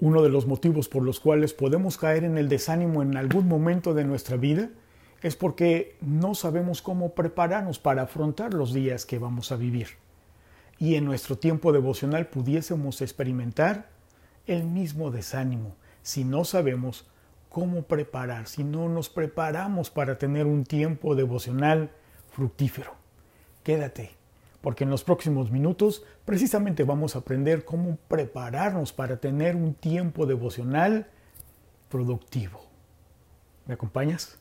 Uno de los motivos por los cuales podemos caer en el desánimo en algún momento de nuestra vida es porque no sabemos cómo prepararnos para afrontar los días que vamos a vivir. Y en nuestro tiempo devocional pudiésemos experimentar el mismo desánimo si no sabemos cómo preparar, si no nos preparamos para tener un tiempo devocional fructífero. Quédate, porque en los próximos minutos precisamente vamos a aprender cómo prepararnos para tener un tiempo devocional productivo. ¿Me acompañas?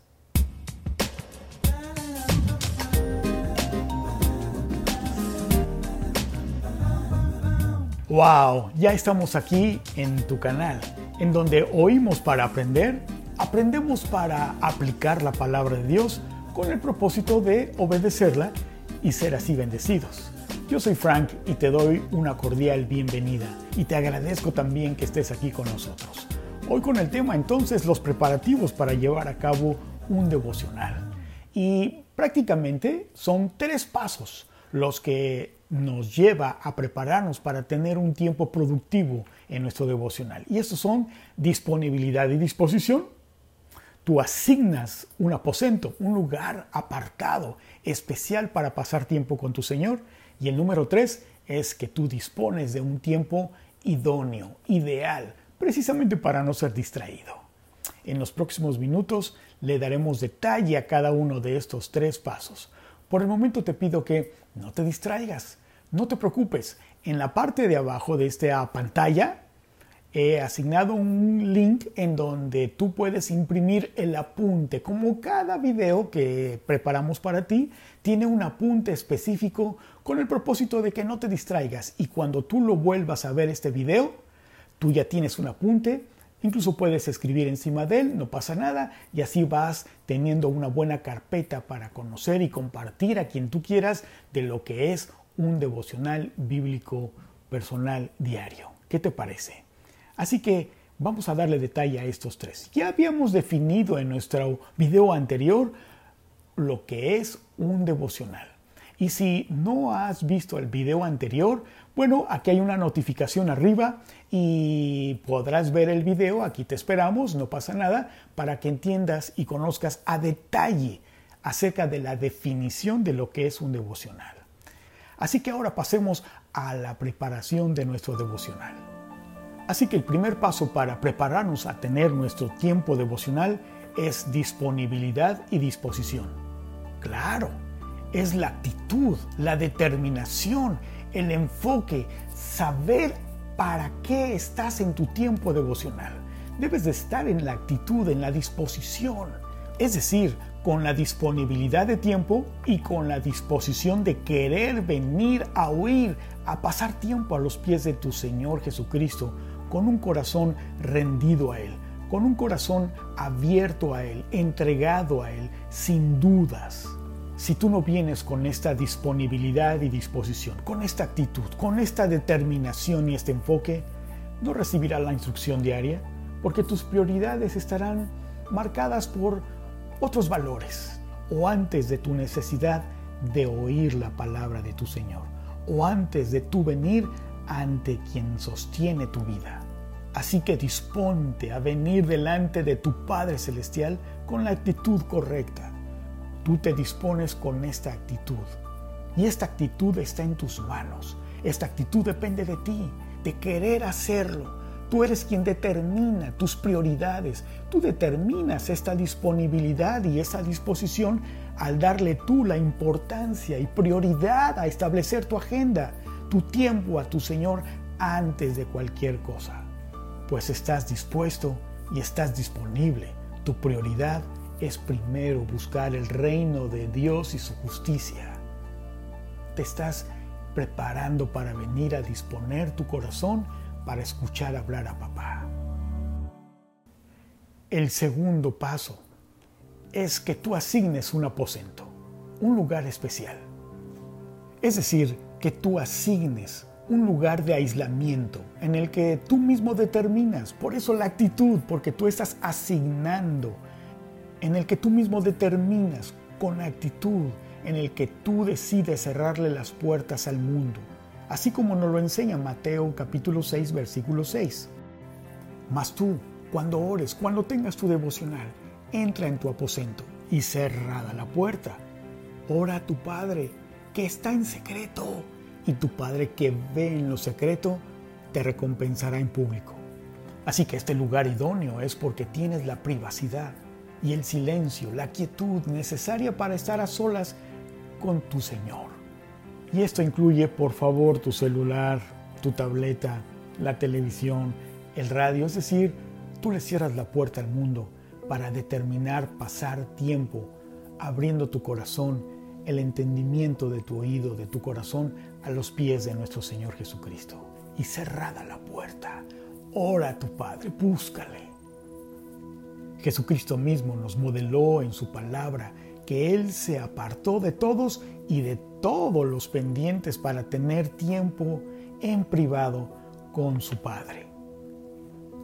¡Wow! Ya estamos aquí en tu canal, en donde oímos para aprender, aprendemos para aplicar la palabra de Dios con el propósito de obedecerla y ser así bendecidos. Yo soy Frank y te doy una cordial bienvenida y te agradezco también que estés aquí con nosotros. Hoy con el tema entonces los preparativos para llevar a cabo un devocional. Y prácticamente son tres pasos los que nos lleva a prepararnos para tener un tiempo productivo en nuestro devocional. Y estos son disponibilidad y disposición, Tú asignas un aposento, un lugar apartado, especial para pasar tiempo con tu Señor. Y el número tres es que tú dispones de un tiempo idóneo, ideal, precisamente para no ser distraído. En los próximos minutos le daremos detalle a cada uno de estos tres pasos. Por el momento te pido que no te distraigas, no te preocupes. En la parte de abajo de esta pantalla he asignado un link en donde tú puedes imprimir el apunte. Como cada video que preparamos para ti tiene un apunte específico con el propósito de que no te distraigas y cuando tú lo vuelvas a ver este video, tú ya tienes un apunte. Incluso puedes escribir encima de él, no pasa nada, y así vas teniendo una buena carpeta para conocer y compartir a quien tú quieras de lo que es un devocional bíblico personal diario. ¿Qué te parece? Así que vamos a darle detalle a estos tres. Ya habíamos definido en nuestro video anterior lo que es un devocional. Y si no has visto el video anterior, bueno, aquí hay una notificación arriba y podrás ver el video, aquí te esperamos, no pasa nada, para que entiendas y conozcas a detalle acerca de la definición de lo que es un devocional. Así que ahora pasemos a la preparación de nuestro devocional. Así que el primer paso para prepararnos a tener nuestro tiempo devocional es disponibilidad y disposición. Claro, es la actitud, la determinación, el enfoque, saber para qué estás en tu tiempo devocional. Debes de estar en la actitud, en la disposición, es decir, con la disponibilidad de tiempo y con la disposición de querer venir a oír, a pasar tiempo a los pies de tu Señor Jesucristo con un corazón rendido a Él, con un corazón abierto a Él, entregado a Él, sin dudas. Si tú no vienes con esta disponibilidad y disposición, con esta actitud, con esta determinación y este enfoque, no recibirás la instrucción diaria, porque tus prioridades estarán marcadas por otros valores, o antes de tu necesidad de oír la palabra de tu Señor, o antes de tu venir ante quien sostiene tu vida. Así que disponte a venir delante de tu Padre Celestial con la actitud correcta. Tú te dispones con esta actitud. Y esta actitud está en tus manos. Esta actitud depende de ti, de querer hacerlo. Tú eres quien determina tus prioridades. Tú determinas esta disponibilidad y esa disposición al darle tú la importancia y prioridad a establecer tu agenda, tu tiempo a tu Señor antes de cualquier cosa pues estás dispuesto y estás disponible. Tu prioridad es primero buscar el reino de Dios y su justicia. Te estás preparando para venir a disponer tu corazón para escuchar hablar a papá. El segundo paso es que tú asignes un aposento, un lugar especial. Es decir, que tú asignes un lugar de aislamiento en el que tú mismo determinas. Por eso la actitud, porque tú estás asignando, en el que tú mismo determinas con actitud, en el que tú decides cerrarle las puertas al mundo. Así como nos lo enseña Mateo capítulo 6, versículo 6. Mas tú, cuando ores, cuando tengas tu devocional, entra en tu aposento y cerrada la puerta. Ora a tu Padre que está en secreto y tu Padre que ve en lo secreto te recompensará en público. Así que este lugar idóneo es porque tienes la privacidad y el silencio, la quietud necesaria para estar a solas con tu Señor. Y esto incluye, por favor, tu celular, tu tableta, la televisión, el radio, es decir, tú le cierras la puerta al mundo para determinar pasar tiempo abriendo tu corazón, el entendimiento de tu oído, de tu corazón, a los pies de nuestro Señor Jesucristo. Y cerrada la puerta, ora a tu Padre, búscale. Jesucristo mismo nos modeló en su palabra que Él se apartó de todos y de todos los pendientes para tener tiempo en privado con su Padre.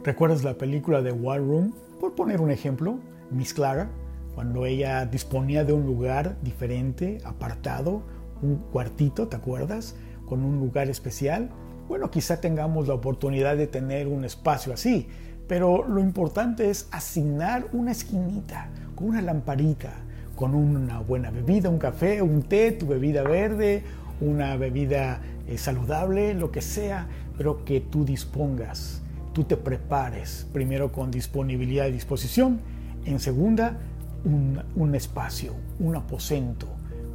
¿Recuerdas la película de War Room? Por poner un ejemplo, Miss Clara, cuando ella disponía de un lugar diferente, apartado, un cuartito, ¿te acuerdas? Con un lugar especial. Bueno, quizá tengamos la oportunidad de tener un espacio así, pero lo importante es asignar una esquinita con una lamparita, con una buena bebida, un café, un té, tu bebida verde, una bebida eh, saludable, lo que sea, pero que tú dispongas, tú te prepares, primero con disponibilidad y disposición, en segunda, un, espacio, un aposento,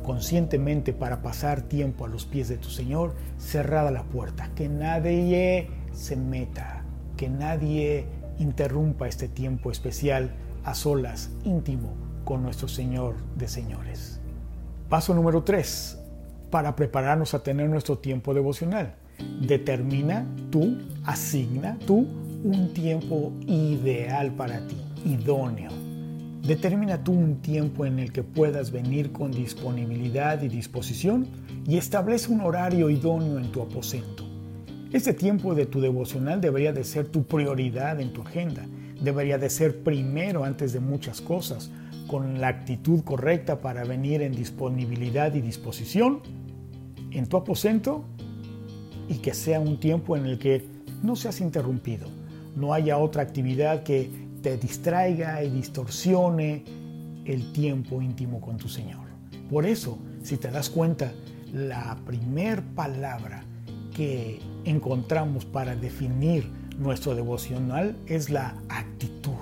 conscientemente para pasar tiempo a los pies de tu Señor, cerrada la puerta, que nadie se meta, que nadie interrumpa este tiempo especial a solas, íntimo, con nuestro Señor de señores. Paso número 3. Para prepararnos a tener nuestro tiempo devocional. Determina tú, asigna tú un tiempo ideal para ti, idóneo. Determina tú un tiempo en el que puedas venir con disponibilidad y disposición y establece un horario idóneo en tu aposento. Este tiempo de tu devocional debería de ser tu prioridad en tu agenda. Debería de ser primero antes de muchas cosas, con la actitud correcta para venir en disponibilidad y disposición en tu aposento y que sea un tiempo en el que no seas interrumpido, no haya otra actividad que te distraiga y distorsione el tiempo íntimo con tu Señor. Por eso, si te das cuenta, la primer palabra que encontramos para definir nuestro devocional es la actitud.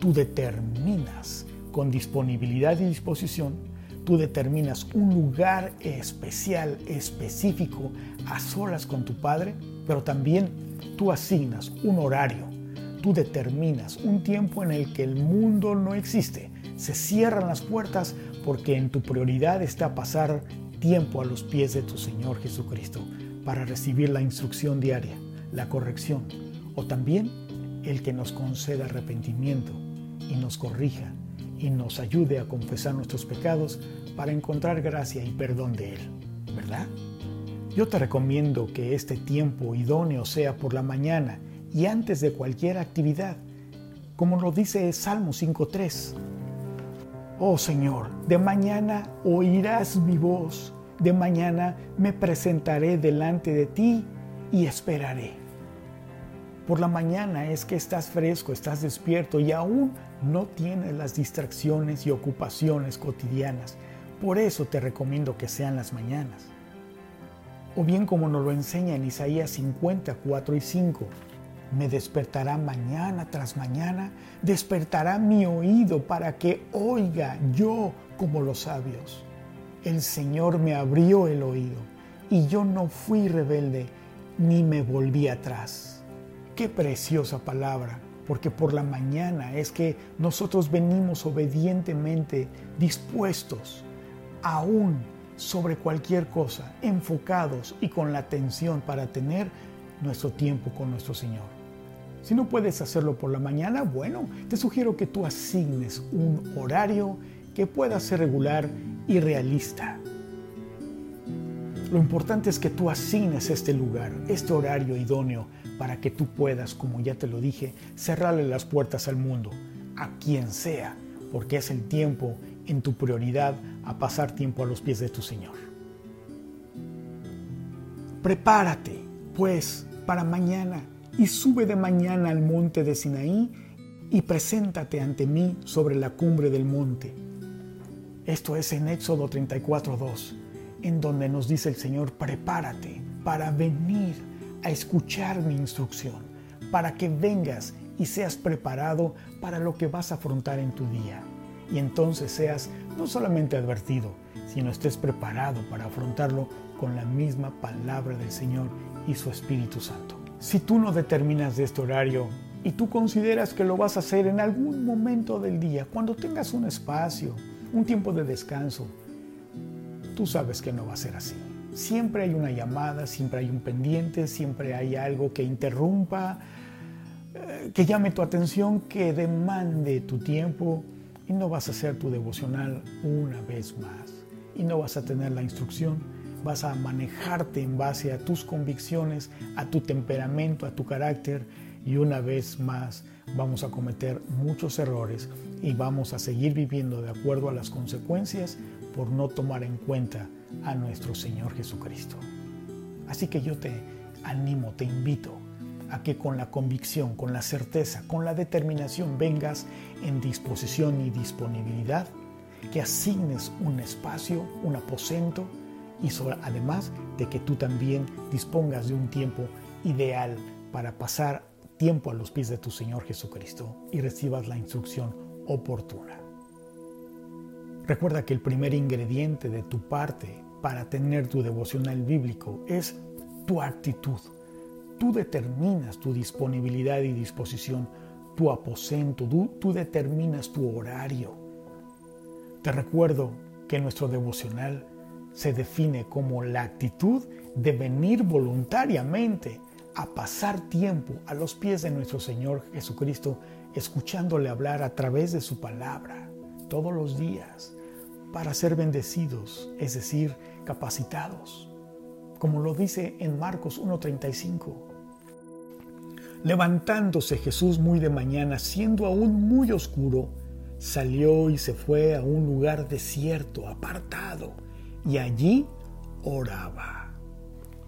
Tú determinas con disponibilidad y disposición, tú determinas un lugar especial, específico, a solas con tu Padre, pero también tú asignas un horario, tú determinas un tiempo en el que el mundo no existe. Se cierran las puertas porque en tu prioridad está pasar tiempo a los pies de tu Señor Jesucristo para recibir la instrucción diaria, la corrección o también el que nos conceda arrepentimiento y nos corrija y nos ayude a confesar nuestros pecados para encontrar gracia y perdón de Él, ¿verdad? Yo te recomiendo que este tiempo idóneo sea por la mañana y antes de cualquier actividad, como lo dice Salmo 5.3. Oh Señor, de mañana oirás mi voz de mañana me presentaré delante de ti y esperaré. Por la mañana es que estás fresco, estás despierto y aún no tienes las distracciones y ocupaciones cotidianas. Por eso te recomiendo que sean las mañanas. O bien como nos lo enseña en Isaías 54 y 5, me despertará mañana tras mañana, despertará mi oído para que oiga yo como los sabios el Señor me abrió el oído y yo no fui rebelde ni me volví atrás. Qué preciosa palabra, porque por la mañana es que nosotros venimos obedientemente dispuestos, aún sobre cualquier cosa, enfocados y con la atención para tener nuestro tiempo con nuestro Señor. Si no puedes hacerlo por la mañana, bueno, te sugiero que tú asignes un horario que pueda ser regular y realista. Lo importante es que tú asignes este lugar, este horario idóneo, para que tú puedas, como ya te lo dije, cerrarle las puertas al mundo, a quien sea, porque es el tiempo en tu prioridad a pasar tiempo a los pies de tu Señor. Prepárate, pues, para mañana y sube de mañana al monte de Sinaí y preséntate ante mí sobre la cumbre del monte. Esto es en Éxodo 34.2, en donde nos dice el Señor, prepárate para venir a escuchar mi instrucción, para que vengas y seas preparado para lo que vas a afrontar en tu día. Y entonces seas no solamente advertido, sino estés preparado para afrontarlo con la misma palabra del Señor y su Espíritu Santo. Si tú no determinas de este horario y tú consideras que lo vas a hacer en algún momento del día, cuando tengas un espacio, un tiempo de descanso, tú sabes que no va a ser así. Siempre hay una llamada, siempre hay un pendiente, siempre hay algo que interrumpa, eh, que llame tu atención, que demande tu tiempo y no vas a hacer tu devocional una vez más y no vas a tener la instrucción, vas a manejarte en base a tus convicciones, a tu temperamento, a tu carácter y una vez más vamos a cometer muchos errores y vamos a seguir viviendo de acuerdo a las consecuencias por no tomar en cuenta a nuestro Señor Jesucristo. Así que yo te animo, te invito a que con la convicción, con la certeza, con la determinación vengas en disposición y disponibilidad, que asignes un espacio, un aposento y además de que tú también dispongas de un tiempo ideal para pasar tiempo a los pies de tu Señor Jesucristo y recibas la instrucción oportuna. Recuerda que el primer ingrediente de tu parte para tener tu devocional bíblico es tu actitud. Tú determinas tu disponibilidad y disposición, tu aposento, tú, determinas tu horario. Te recuerdo que nuestro devocional se define como la actitud de venir voluntariamente a pasar tiempo a los pies de nuestro Señor Jesucristo, escuchándole hablar a través de su palabra todos los días para ser bendecidos, es decir, capacitados, como lo dice en Marcos 1.35. Levantándose Jesús muy de mañana, siendo aún muy oscuro, salió y se fue a un lugar desierto, apartado, y allí oraba.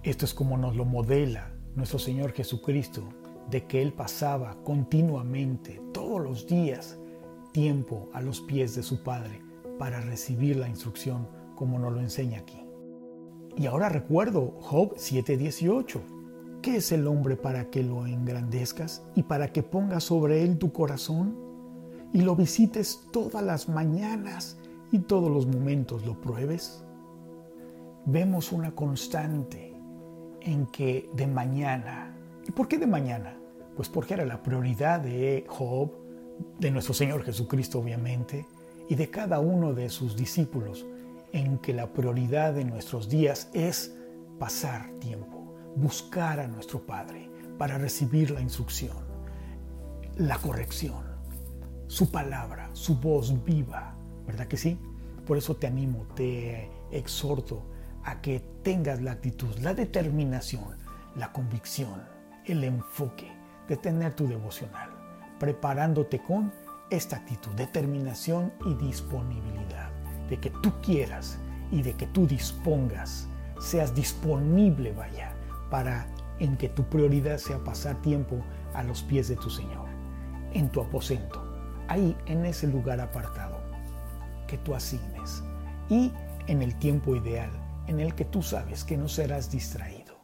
Esto es como nos lo modela nuestro Señor Jesucristo, de que Él pasaba continuamente, todos los días, tiempo a los pies de su Padre para recibir la instrucción como nos lo enseña aquí. Y ahora recuerdo Job 7:18. ¿Qué es el hombre para que lo engrandezcas y para que pongas sobre él tu corazón y lo visites todas las mañanas y todos los momentos lo pruebes? Vemos una constante en que de mañana, ¿y por qué de mañana? Pues porque era la prioridad de Job, de nuestro Señor Jesucristo obviamente, y de cada uno de sus discípulos, en que la prioridad de nuestros días es pasar tiempo, buscar a nuestro Padre para recibir la instrucción, la corrección, su palabra, su voz viva, ¿verdad que sí? Por eso te animo, te exhorto a que tengas la actitud, la determinación, la convicción, el enfoque de tener tu devocional, preparándote con esta actitud, determinación y disponibilidad, de que tú quieras y de que tú dispongas, seas disponible, vaya, para en que tu prioridad sea pasar tiempo a los pies de tu Señor, en tu aposento, ahí en ese lugar apartado que tú asignes. Y en el tiempo ideal en el que tú sabes que no serás distraído.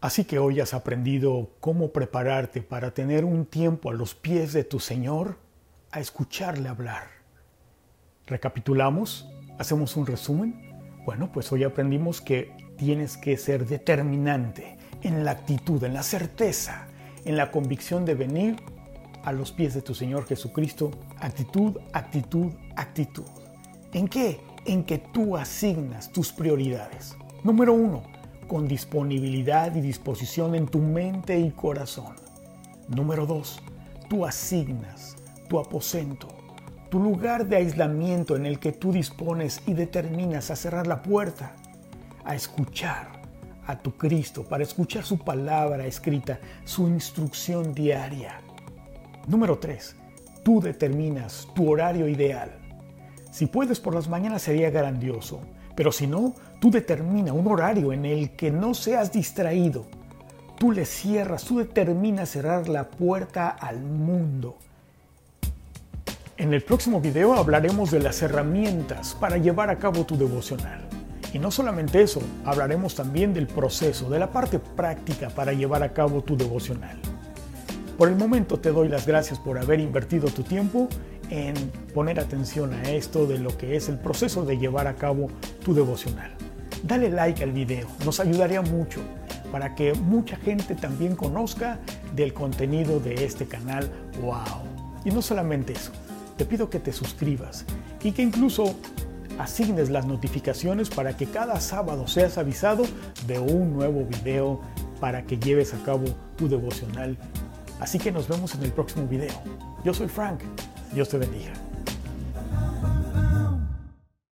Así que hoy has aprendido cómo prepararte para tener un tiempo a los pies de tu Señor a escucharle hablar. ¿Recapitulamos? ¿Hacemos un resumen? Bueno, pues hoy aprendimos que tienes que ser determinante en la actitud, en la certeza, en la convicción de venir a los pies de tu Señor Jesucristo. Actitud, actitud, actitud. ¿En qué? En que tú asignas tus prioridades. Número uno, con disponibilidad y disposición en tu mente y corazón. Número dos, tú asignas tu aposento, tu lugar de aislamiento en el que tú dispones y determinas a cerrar la puerta, a escuchar a tu Cristo, para escuchar su palabra escrita, su instrucción diaria. Número tres, tú determinas tu horario ideal si puedes por las mañanas sería grandioso, pero si no, tú determina un horario en el que no seas distraído tú le cierras, tú determinas cerrar la puerta al mundo. En el próximo video hablaremos de las herramientas para llevar a cabo tu devocional. Y no solamente eso, hablaremos también del proceso, de la parte práctica para llevar a cabo tu devocional. Por el momento te doy las gracias por haber invertido tu tiempo en poner atención a esto de lo que es el proceso de llevar a cabo tu devocional. Dale like al video, nos ayudaría mucho para que mucha gente también conozca del contenido de este canal. ¡Wow! Y no solamente eso, te pido que te suscribas y que incluso asignes las notificaciones para que cada sábado seas avisado de un nuevo video para que lleves a cabo tu devocional. Así que nos vemos en el próximo video. Yo soy Frank. Dios te bendiga.